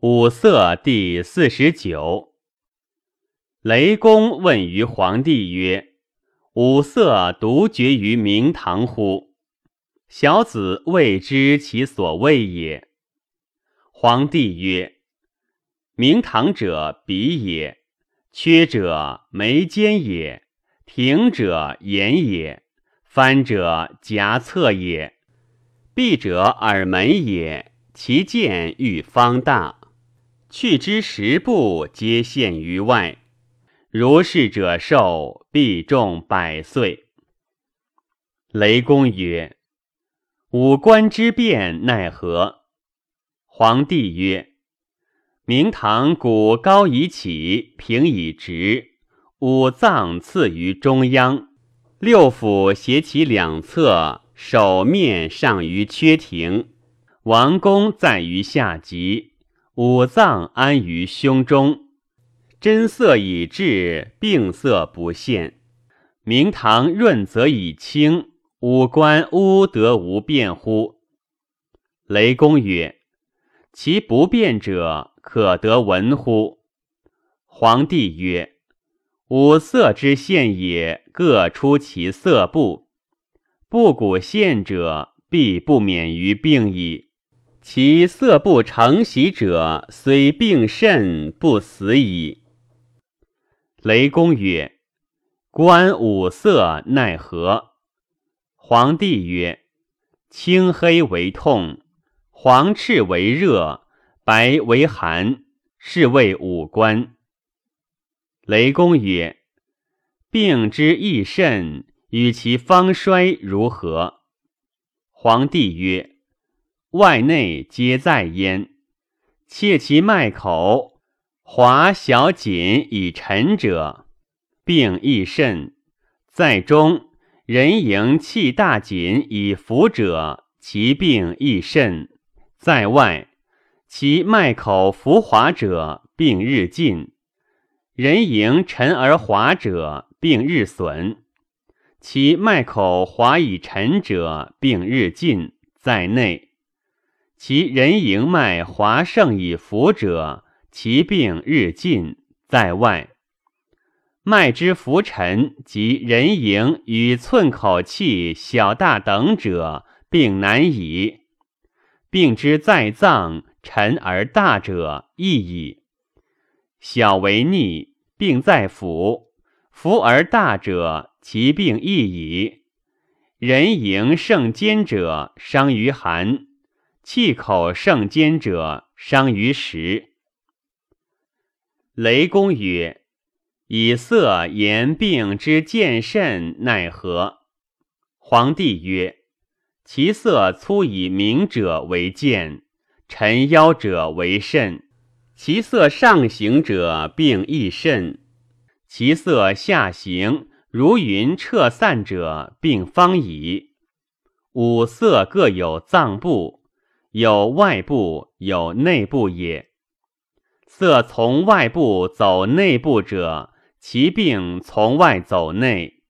五色第四十九。雷公问于皇帝曰：“五色独绝于明堂乎？”小子未知其所谓也。皇帝曰：“明堂者，鼻也；缺者，眉间也；挺者，眼也；翻者，颊侧也；闭者，耳门也。其见欲方大。”去之十步，皆现于外。如是者寿，必重百岁。雷公曰：“五官之变奈何？”皇帝曰：“明堂古高以起，平以直，五脏次于中央，六腑携其两侧，手面上于缺庭，王宫在于下极。”五脏安于胸中，真色已至，病色不现。明堂润则已清，五官污得无变乎？雷公曰：“其不变者，可得闻乎？”皇帝曰：“五色之现也，各出其色部，不古现者，必不免于病矣。”其色不成喜者，虽病甚，不死矣。雷公曰：“观五色奈何？”皇帝曰：“青黑为痛，黄赤为热，白为寒，是谓五官。”雷公曰：“病之益甚，与其方衰如何？”皇帝曰：外内皆在焉，切其脉口，滑小紧以沉者，病亦甚；在中人迎气大紧以浮者，其病亦甚；在外其脉口浮滑者，病日进；人迎沉而滑者，病日损；其脉口滑以沉者，病日进。在内。其人迎脉滑盛以服者，其病日进；在外，脉之浮沉及人迎与寸口气小大等者，病难矣。病之在脏，沉而大者易矣。小为逆，病在腑，浮而大者，其病易矣。人迎盛坚者，伤于寒。气口盛坚者，伤于食。雷公曰：“以色言病之见甚奈何？”皇帝曰：“其色粗以明者为见，沉腰者为肾。其色上行者，病亦甚；其色下行如云彻散者，病方矣。五色各有脏部。”有外部，有内部也。色从外部走内部者，其病从外走内；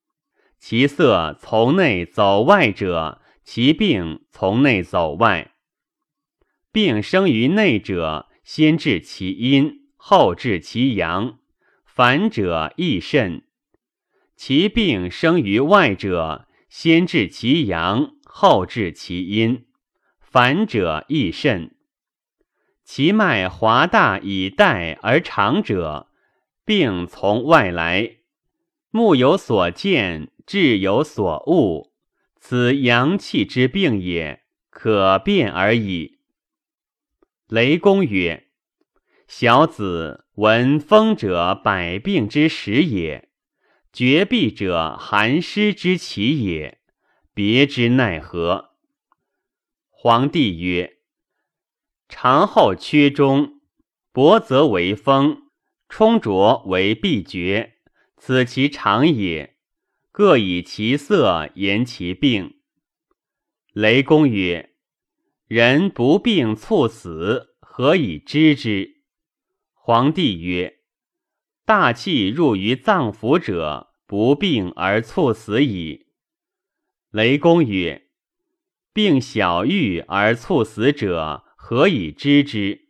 其色从内走外者，其病从内走外。病生于内者，先治其阴，后治其阳，反者亦甚；其病生于外者，先治其阳，后治其阴。反者亦甚，其脉滑大以带而长者，病从外来。目有所见，志有所悟，此阳气之病也，可辨而已。雷公曰：“小子闻风者百病之始也，绝壁者寒湿之起也，别之奈何？”皇帝曰：“长后缺中，薄则为风，充浊为闭绝，此其常也。各以其色言其病。”雷公曰：“人不病猝死，何以知之？”皇帝曰：“大气入于脏腑者，不病而猝死矣。”雷公曰。病小愈而猝死者，何以知之？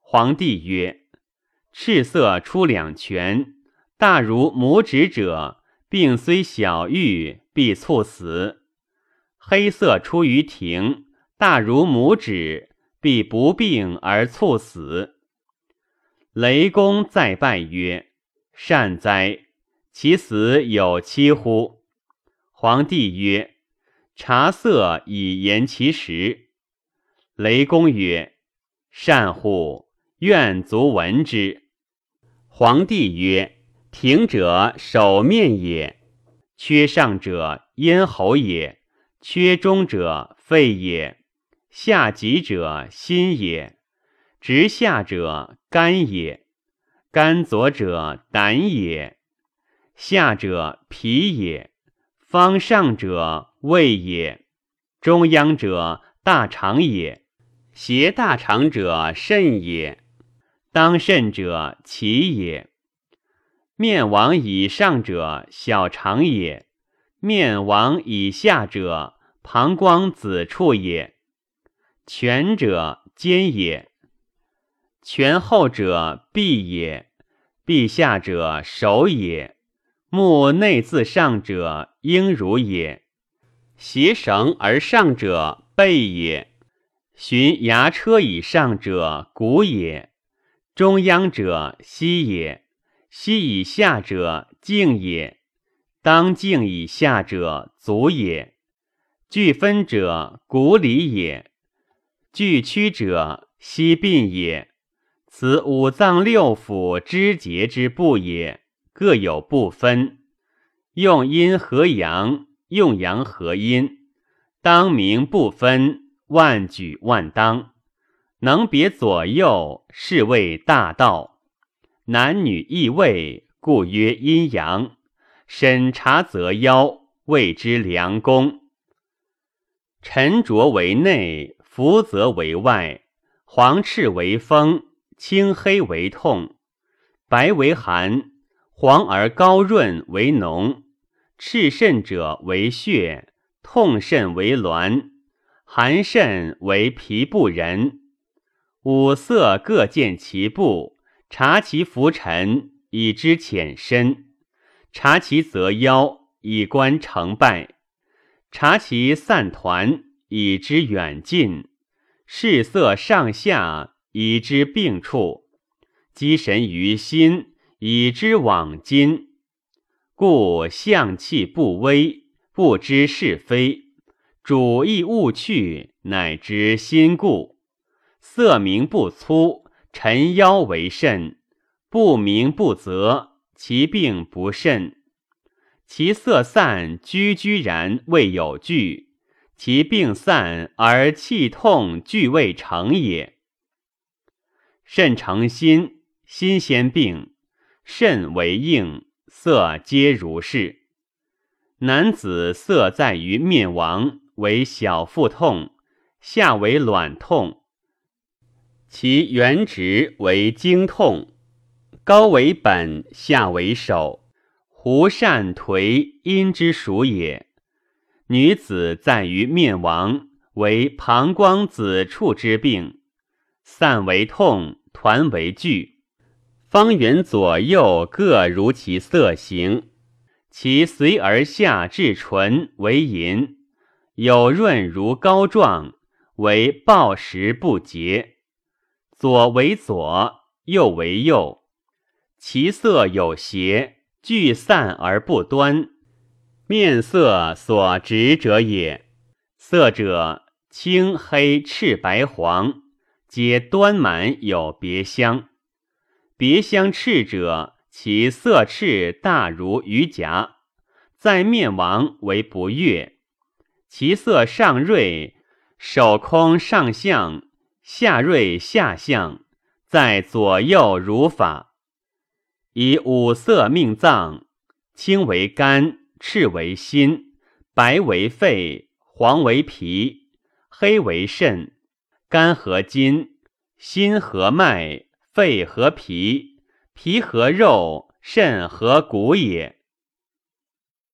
皇帝曰：“赤色出两拳，大如拇指者，病虽小愈，必猝死；黑色出于庭，大如拇指，必不病而猝死。”雷公再拜曰：“善哉！其死有期乎？”皇帝曰：“察色以言其实。”雷公曰：“善乎！愿卒闻之。”皇帝曰：“庭者首面也，缺上者咽喉也，缺中者肺也，下极者心也。”直下者肝也，肝左者胆也，下者脾也，方上者胃也，中央者大肠也，胁大肠者肾也，当肾者脐也。面王以上者小肠也，面王以下者膀胱子处也，全者肩也。全后者臂也，臂下者手也，目内自上者应如也，携绳而上者背也，循牙车以上者骨也，中央者膝也，膝以下者颈也，当颈以下者足也，俱分者骨里也，俱屈者膝膑也。此五脏六腑之节之部也，各有不分。用阴合阳，用阳合阴，当名不分，万举万当，能别左右，是谓大道。男女异位，故曰阴阳。审查则腰，谓之良功。沉着为内，浮则为外，黄赤为风。青黑为痛，白为寒，黄而高润为脓。赤肾者为血，痛肾为挛，寒肾为脾不仁。五色各见其部，察其浮沉，以知浅深；察其则腰，以观成败；察其散团，以知远近。视色上下。以知病处，积神于心，以知往今。故象气不微，不知是非，主意勿去，乃知心故。色明不粗，沉腰为甚；不明不泽，其病不甚。其色散，居居然未有惧；其病散而气痛俱未成也。肾成心，心先病，肾为应，色皆如是。男子色在于面亡，为小腹痛，下为卵痛，其原直为经痛，高为本，下为首，胡善颓阴之属也。女子在于面亡，为膀胱子处之病，散为痛。团为聚，方圆左右各如其色形，其随而下至唇为银，有润如膏状，为暴食不洁。左为左，右为右，其色有邪，聚散而不端，面色所执者也。色者青黑赤白黄。皆端满有别香，别相赤者，其色赤大如鱼颊，在面王为不悦；其色上锐，手空上相，下锐下相，在左右如法。以五色命脏，青为肝，赤为心，白为肺，黄为脾，黑为肾。肝和筋，心和脉，肺和脾，脾和肉，肾和骨也。